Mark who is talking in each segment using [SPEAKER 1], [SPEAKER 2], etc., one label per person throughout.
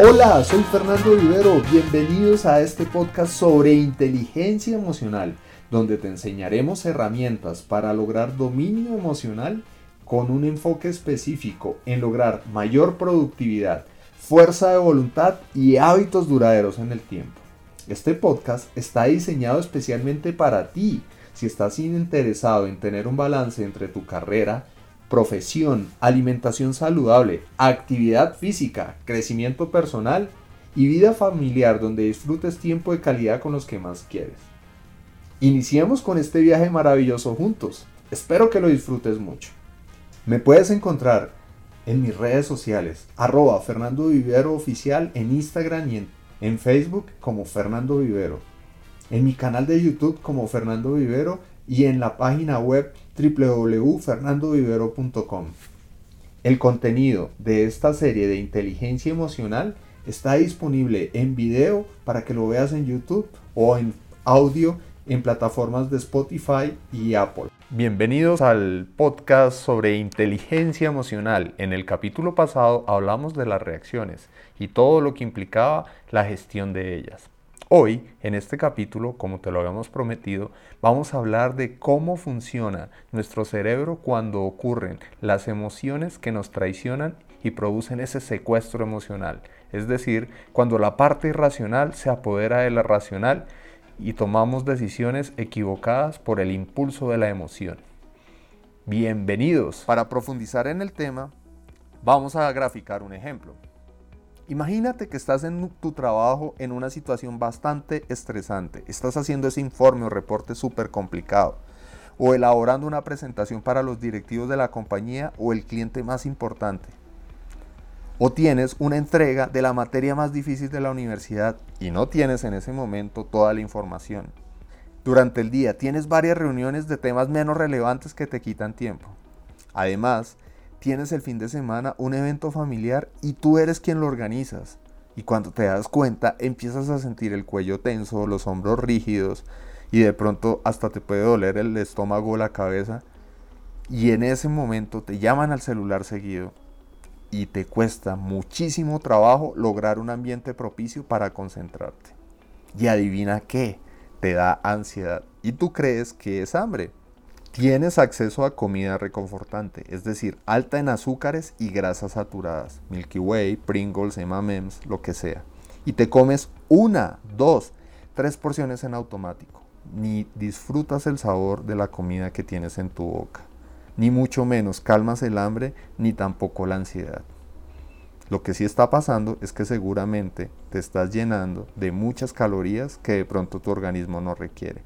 [SPEAKER 1] Hola, soy Fernando Vivero. Bienvenidos a este podcast sobre inteligencia emocional, donde te enseñaremos herramientas para lograr dominio emocional con un enfoque específico en lograr mayor productividad, fuerza de voluntad y hábitos duraderos en el tiempo. Este podcast está diseñado especialmente para ti, si estás interesado en tener un balance entre tu carrera, profesión, alimentación saludable, actividad física, crecimiento personal y vida familiar donde disfrutes tiempo de calidad con los que más quieres. Iniciemos con este viaje maravilloso juntos. Espero que lo disfrutes mucho. Me puedes encontrar en mis redes sociales, arroba Fernando Vivero Oficial en Instagram y en, en Facebook como Fernando Vivero, en mi canal de YouTube como Fernando Vivero y en la página web www.fernandovivero.com. El contenido de esta serie de inteligencia emocional está disponible en video para que lo veas en YouTube o en audio en plataformas de Spotify y Apple. Bienvenidos al podcast sobre inteligencia emocional. En el capítulo pasado hablamos de las reacciones y todo lo que implicaba la gestión de ellas. Hoy, en este capítulo, como te lo habíamos prometido, vamos a hablar de cómo funciona nuestro cerebro cuando ocurren las emociones que nos traicionan y producen ese secuestro emocional. Es decir, cuando la parte irracional se apodera de la racional y tomamos decisiones equivocadas por el impulso de la emoción. Bienvenidos. Para profundizar en el tema, vamos a graficar un ejemplo. Imagínate que estás en tu trabajo en una situación bastante estresante. Estás haciendo ese informe o reporte súper complicado. O elaborando una presentación para los directivos de la compañía o el cliente más importante. O tienes una entrega de la materia más difícil de la universidad y no tienes en ese momento toda la información. Durante el día tienes varias reuniones de temas menos relevantes que te quitan tiempo. Además, tienes el fin de semana un evento familiar y tú eres quien lo organizas. Y cuando te das cuenta empiezas a sentir el cuello tenso, los hombros rígidos y de pronto hasta te puede doler el estómago o la cabeza. Y en ese momento te llaman al celular seguido y te cuesta muchísimo trabajo lograr un ambiente propicio para concentrarte. Y adivina qué, te da ansiedad y tú crees que es hambre. Tienes acceso a comida reconfortante, es decir, alta en azúcares y grasas saturadas, Milky Way, Pringles, M&M's, lo que sea. Y te comes una, dos, tres porciones en automático. Ni disfrutas el sabor de la comida que tienes en tu boca. Ni mucho menos calmas el hambre, ni tampoco la ansiedad. Lo que sí está pasando es que seguramente te estás llenando de muchas calorías que de pronto tu organismo no requiere.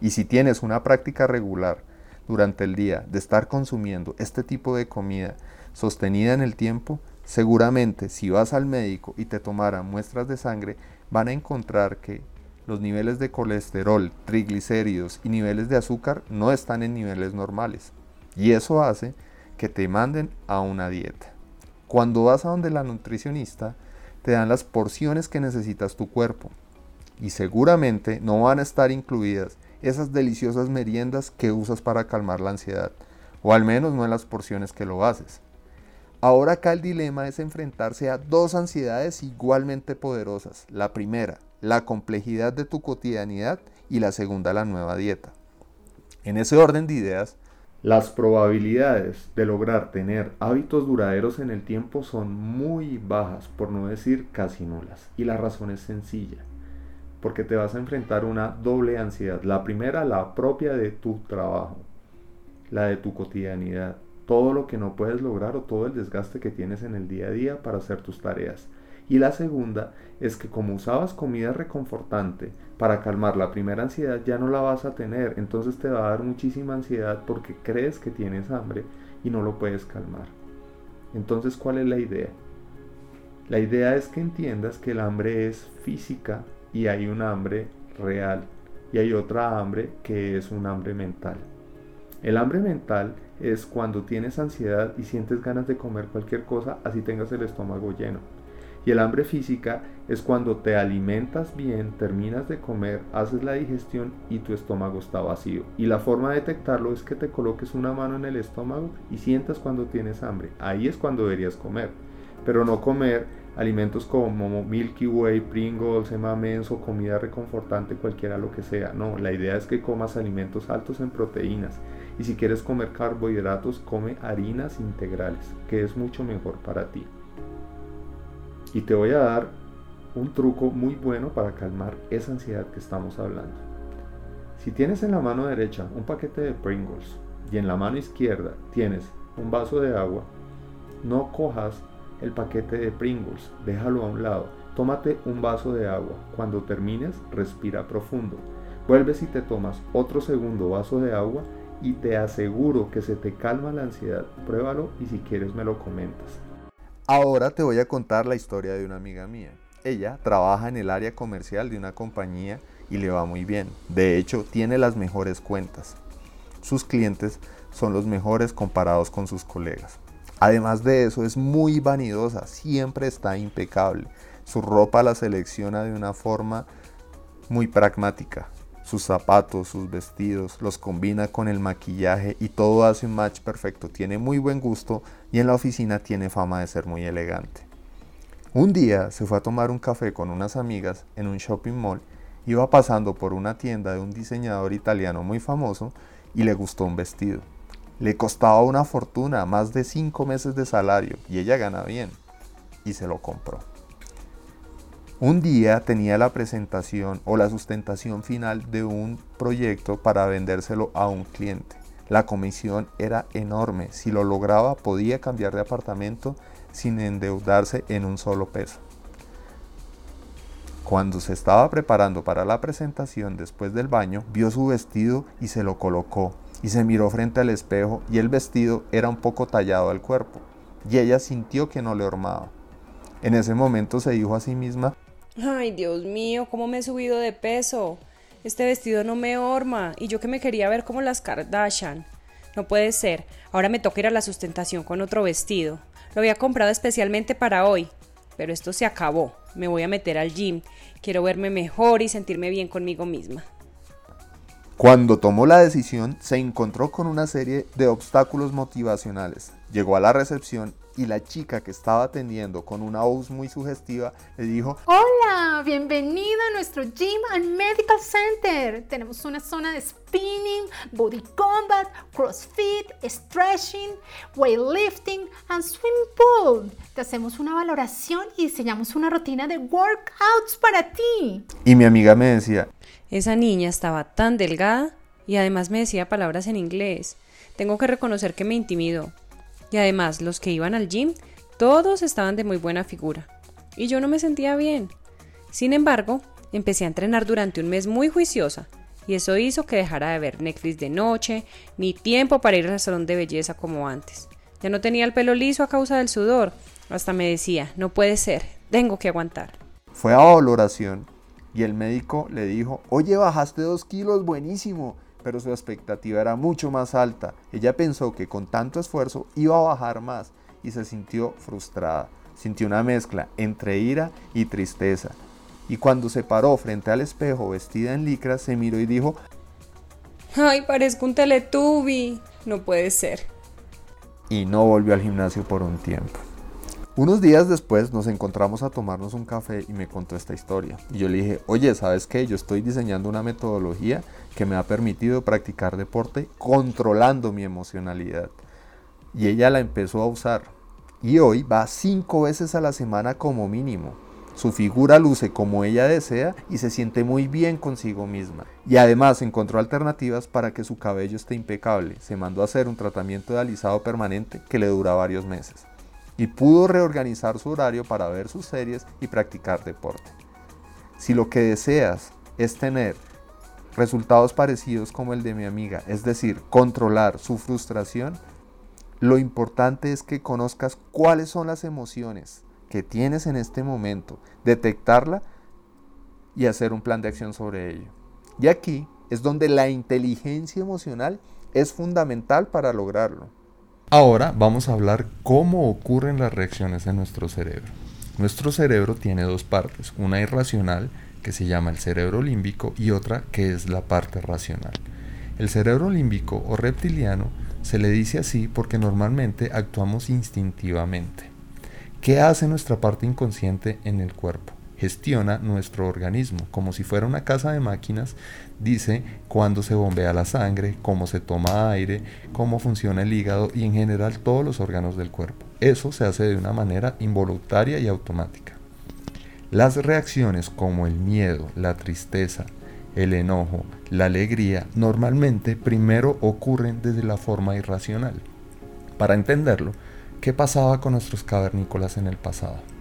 [SPEAKER 1] Y si tienes una práctica regular durante el día de estar consumiendo este tipo de comida sostenida en el tiempo, seguramente si vas al médico y te tomaran muestras de sangre, van a encontrar que los niveles de colesterol, triglicéridos y niveles de azúcar no están en niveles normales. Y eso hace que te manden a una dieta. Cuando vas a donde la nutricionista, te dan las porciones que necesitas tu cuerpo. Y seguramente no van a estar incluidas esas deliciosas meriendas que usas para calmar la ansiedad, o al menos no en las porciones que lo haces. Ahora acá el dilema es enfrentarse a dos ansiedades igualmente poderosas. La primera, la complejidad de tu cotidianidad y la segunda, la nueva dieta. En ese orden de ideas, las probabilidades de lograr tener hábitos duraderos en el tiempo son muy bajas, por no decir casi nulas. Y la razón es sencilla porque te vas a enfrentar una doble ansiedad. La primera, la propia de tu trabajo, la de tu cotidianidad, todo lo que no puedes lograr o todo el desgaste que tienes en el día a día para hacer tus tareas. Y la segunda es que como usabas comida reconfortante para calmar la primera ansiedad, ya no la vas a tener. Entonces te va a dar muchísima ansiedad porque crees que tienes hambre y no lo puedes calmar. Entonces, ¿cuál es la idea? La idea es que entiendas que el hambre es física y hay un hambre real y hay otra hambre que es un hambre mental. El hambre mental es cuando tienes ansiedad y sientes ganas de comer cualquier cosa así tengas el estómago lleno. Y el hambre física es cuando te alimentas bien, terminas de comer, haces la digestión y tu estómago está vacío. Y la forma de detectarlo es que te coloques una mano en el estómago y sientas cuando tienes hambre. Ahí es cuando deberías comer. Pero no comer alimentos como Milky Way, Pringles, Men's o comida reconfortante, cualquiera lo que sea. No, la idea es que comas alimentos altos en proteínas y si quieres comer carbohidratos, come harinas integrales, que es mucho mejor para ti. Y te voy a dar un truco muy bueno para calmar esa ansiedad que estamos hablando. Si tienes en la mano derecha un paquete de Pringles y en la mano izquierda tienes un vaso de agua, no cojas el paquete de Pringles, déjalo a un lado, tómate un vaso de agua. Cuando termines, respira profundo. Vuelves y te tomas otro segundo vaso de agua y te aseguro que se te calma la ansiedad. Pruébalo y si quieres me lo comentas. Ahora te voy a contar la historia de una amiga mía. Ella trabaja en el área comercial de una compañía y le va muy bien. De hecho, tiene las mejores cuentas. Sus clientes son los mejores comparados con sus colegas. Además de eso, es muy vanidosa, siempre está impecable. Su ropa la selecciona de una forma muy pragmática. Sus zapatos, sus vestidos, los combina con el maquillaje y todo hace un match perfecto. Tiene muy buen gusto y en la oficina tiene fama de ser muy elegante. Un día se fue a tomar un café con unas amigas en un shopping mall. Iba pasando por una tienda de un diseñador italiano muy famoso y le gustó un vestido. Le costaba una fortuna, más de cinco meses de salario, y ella gana bien. Y se lo compró. Un día tenía la presentación o la sustentación final de un proyecto para vendérselo a un cliente. La comisión era enorme. Si lo lograba podía cambiar de apartamento sin endeudarse en un solo peso. Cuando se estaba preparando para la presentación después del baño, vio su vestido y se lo colocó y se miró frente al espejo y el vestido era un poco tallado al cuerpo y ella sintió que no le hormaba. En ese momento se dijo a sí misma,
[SPEAKER 2] Ay, Dios mío, cómo me he subido de peso. Este vestido no me horma y yo que me quería ver como las Kardashian. No puede ser, ahora me toca ir a la sustentación con otro vestido. Lo había comprado especialmente para hoy, pero esto se acabó. Me voy a meter al gym. Quiero verme mejor y sentirme bien conmigo misma.
[SPEAKER 1] Cuando tomó la decisión, se encontró con una serie de obstáculos motivacionales. Llegó a la recepción y la chica que estaba atendiendo con una voz muy sugestiva le dijo,
[SPEAKER 3] Hola, bienvenida a nuestro Gym and Medical Center. Tenemos una zona de spinning, body combat, crossfit, stretching, weightlifting and swimming pool. Te hacemos una valoración y diseñamos una rutina de workouts para ti.
[SPEAKER 1] Y mi amiga me decía,
[SPEAKER 2] esa niña estaba tan delgada y además me decía palabras en inglés. Tengo que reconocer que me intimidó. Y además, los que iban al gym, todos estaban de muy buena figura. Y yo no me sentía bien. Sin embargo, empecé a entrenar durante un mes muy juiciosa. Y eso hizo que dejara de ver Netflix de noche, ni tiempo para ir al salón de belleza como antes. Ya no tenía el pelo liso a causa del sudor. Hasta me decía, no puede ser, tengo que aguantar.
[SPEAKER 1] Fue a valoración y el médico le dijo, oye, bajaste dos kilos, buenísimo, pero su expectativa era mucho más alta. Ella pensó que con tanto esfuerzo iba a bajar más y se sintió frustrada. Sintió una mezcla entre ira y tristeza. Y cuando se paró frente al espejo vestida en licra, se miró y dijo,
[SPEAKER 2] ¡Ay, parezco un teletubi! No puede ser.
[SPEAKER 1] Y no volvió al gimnasio por un tiempo. Unos días después nos encontramos a tomarnos un café y me contó esta historia. Y yo le dije, oye, ¿sabes qué? Yo estoy diseñando una metodología que me ha permitido practicar deporte controlando mi emocionalidad. Y ella la empezó a usar. Y hoy va cinco veces a la semana como mínimo. Su figura luce como ella desea y se siente muy bien consigo misma. Y además encontró alternativas para que su cabello esté impecable. Se mandó a hacer un tratamiento de alisado permanente que le dura varios meses y pudo reorganizar su horario para ver sus series y practicar deporte. Si lo que deseas es tener resultados parecidos como el de mi amiga, es decir, controlar su frustración, lo importante es que conozcas cuáles son las emociones que tienes en este momento, detectarla y hacer un plan de acción sobre ello. Y aquí es donde la inteligencia emocional es fundamental para lograrlo. Ahora vamos a hablar cómo ocurren las reacciones en nuestro cerebro. Nuestro cerebro tiene dos partes, una irracional que se llama el cerebro límbico y otra que es la parte racional. El cerebro límbico o reptiliano se le dice así porque normalmente actuamos instintivamente. ¿Qué hace nuestra parte inconsciente en el cuerpo? Gestiona nuestro organismo como si fuera una casa de máquinas. Dice cuándo se bombea la sangre, cómo se toma aire, cómo funciona el hígado y en general todos los órganos del cuerpo. Eso se hace de una manera involuntaria y automática. Las reacciones como el miedo, la tristeza, el enojo, la alegría, normalmente primero ocurren desde la forma irracional. Para entenderlo, ¿qué pasaba con nuestros cavernícolas en el pasado?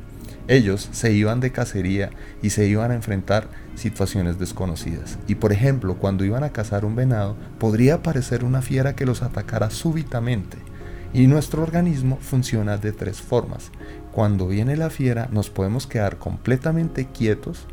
[SPEAKER 1] Ellos se iban de cacería y se iban a enfrentar situaciones desconocidas. Y por ejemplo, cuando iban a cazar un venado, podría aparecer una fiera que los atacara súbitamente. Y nuestro organismo funciona de tres formas. Cuando viene la fiera nos podemos quedar completamente quietos,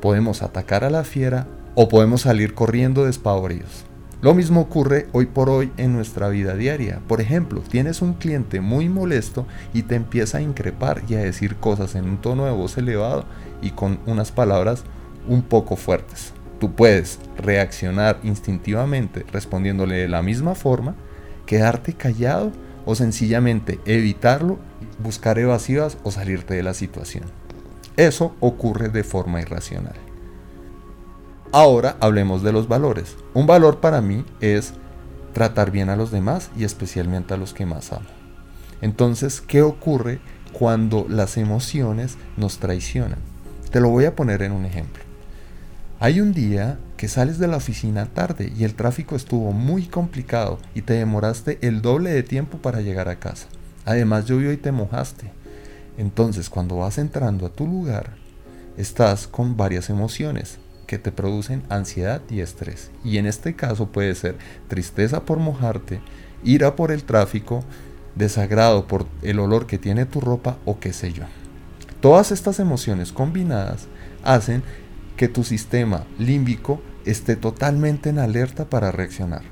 [SPEAKER 1] podemos atacar a la fiera o podemos salir corriendo despavoridos. Lo mismo ocurre hoy por hoy en nuestra vida diaria. Por ejemplo, tienes un cliente muy molesto y te empieza a increpar y a decir cosas en un tono de voz elevado y con unas palabras un poco fuertes. Tú puedes reaccionar instintivamente respondiéndole de la misma forma, quedarte callado o sencillamente evitarlo, buscar evasivas o salirte de la situación. Eso ocurre de forma irracional. Ahora hablemos de los valores. Un valor para mí es tratar bien a los demás y especialmente a los que más amo. Entonces, ¿qué ocurre cuando las emociones nos traicionan? Te lo voy a poner en un ejemplo. Hay un día que sales de la oficina tarde y el tráfico estuvo muy complicado y te demoraste el doble de tiempo para llegar a casa. Además llovió y te mojaste. Entonces cuando vas entrando a tu lugar, estás con varias emociones que te producen ansiedad y estrés. Y en este caso puede ser tristeza por mojarte, ira por el tráfico, desagrado por el olor que tiene tu ropa o qué sé yo. Todas estas emociones combinadas hacen que tu sistema límbico esté totalmente en alerta para reaccionar.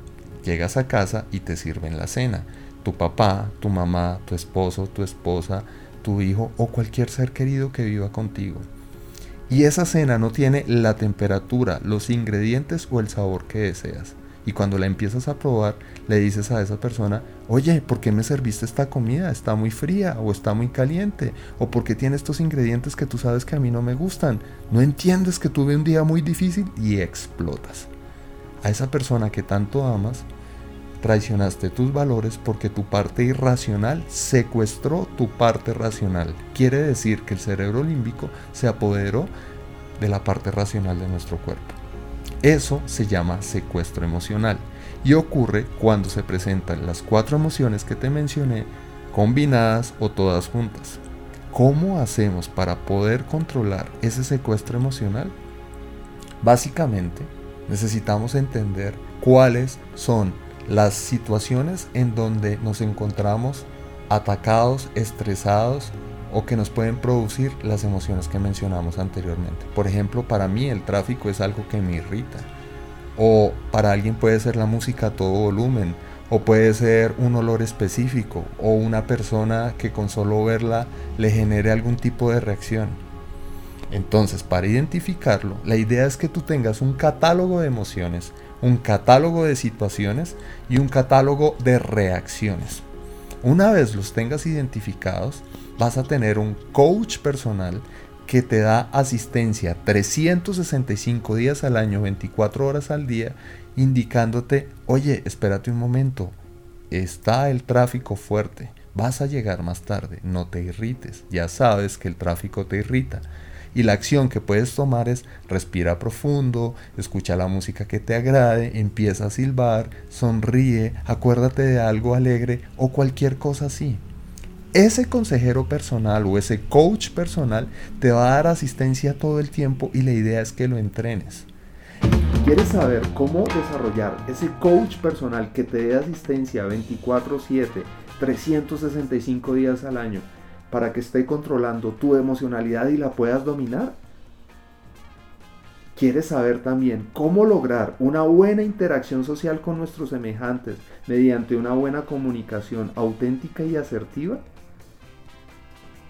[SPEAKER 1] Llegas a casa y te sirven la cena. Tu papá, tu mamá, tu esposo, tu esposa, tu hijo o cualquier ser querido que viva contigo y esa cena no tiene la temperatura, los ingredientes o el sabor que deseas. Y cuando la empiezas a probar, le dices a esa persona, oye, ¿por qué me serviste esta comida? ¿Está muy fría o está muy caliente? ¿O por qué tiene estos ingredientes que tú sabes que a mí no me gustan? No entiendes que tuve un día muy difícil y explotas. A esa persona que tanto amas, Traicionaste tus valores porque tu parte irracional secuestró tu parte racional. Quiere decir que el cerebro límbico se apoderó de la parte racional de nuestro cuerpo. Eso se llama secuestro emocional y ocurre cuando se presentan las cuatro emociones que te mencioné combinadas o todas juntas. ¿Cómo hacemos para poder controlar ese secuestro emocional? Básicamente, necesitamos entender cuáles son las situaciones en donde nos encontramos atacados, estresados o que nos pueden producir las emociones que mencionamos anteriormente. Por ejemplo, para mí el tráfico es algo que me irrita. O para alguien puede ser la música a todo volumen. O puede ser un olor específico. O una persona que con solo verla le genere algún tipo de reacción. Entonces, para identificarlo, la idea es que tú tengas un catálogo de emociones un catálogo de situaciones y un catálogo de reacciones. Una vez los tengas identificados, vas a tener un coach personal que te da asistencia 365 días al año, 24 horas al día, indicándote, oye, espérate un momento, está el tráfico fuerte, vas a llegar más tarde, no te irrites, ya sabes que el tráfico te irrita y la acción que puedes tomar es respira profundo, escucha la música que te agrade, empieza a silbar, sonríe, acuérdate de algo alegre o cualquier cosa así. Ese consejero personal o ese coach personal te va a dar asistencia todo el tiempo y la idea es que lo entrenes. ¿Quieres saber cómo desarrollar ese coach personal que te dé asistencia 24/7, 365 días al año? Para que esté controlando tu emocionalidad y la puedas dominar? ¿Quieres saber también cómo lograr una buena interacción social con nuestros semejantes mediante una buena comunicación auténtica y asertiva?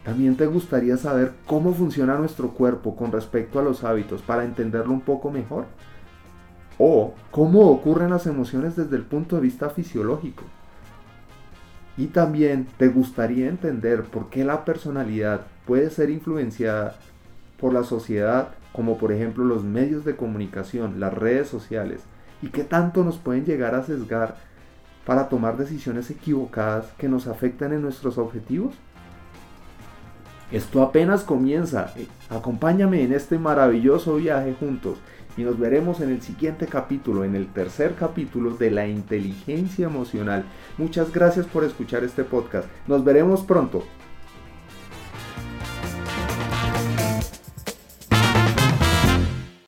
[SPEAKER 1] ¿También te gustaría saber cómo funciona nuestro cuerpo con respecto a los hábitos para entenderlo un poco mejor? ¿O cómo ocurren las emociones desde el punto de vista fisiológico? Y también te gustaría entender por qué la personalidad puede ser influenciada por la sociedad, como por ejemplo los medios de comunicación, las redes sociales, y qué tanto nos pueden llegar a sesgar para tomar decisiones equivocadas que nos afectan en nuestros objetivos? Esto apenas comienza. Eh, acompáñame en este maravilloso viaje juntos y nos veremos en el siguiente capítulo, en el tercer capítulo de la inteligencia emocional. Muchas gracias por escuchar este podcast. Nos veremos pronto.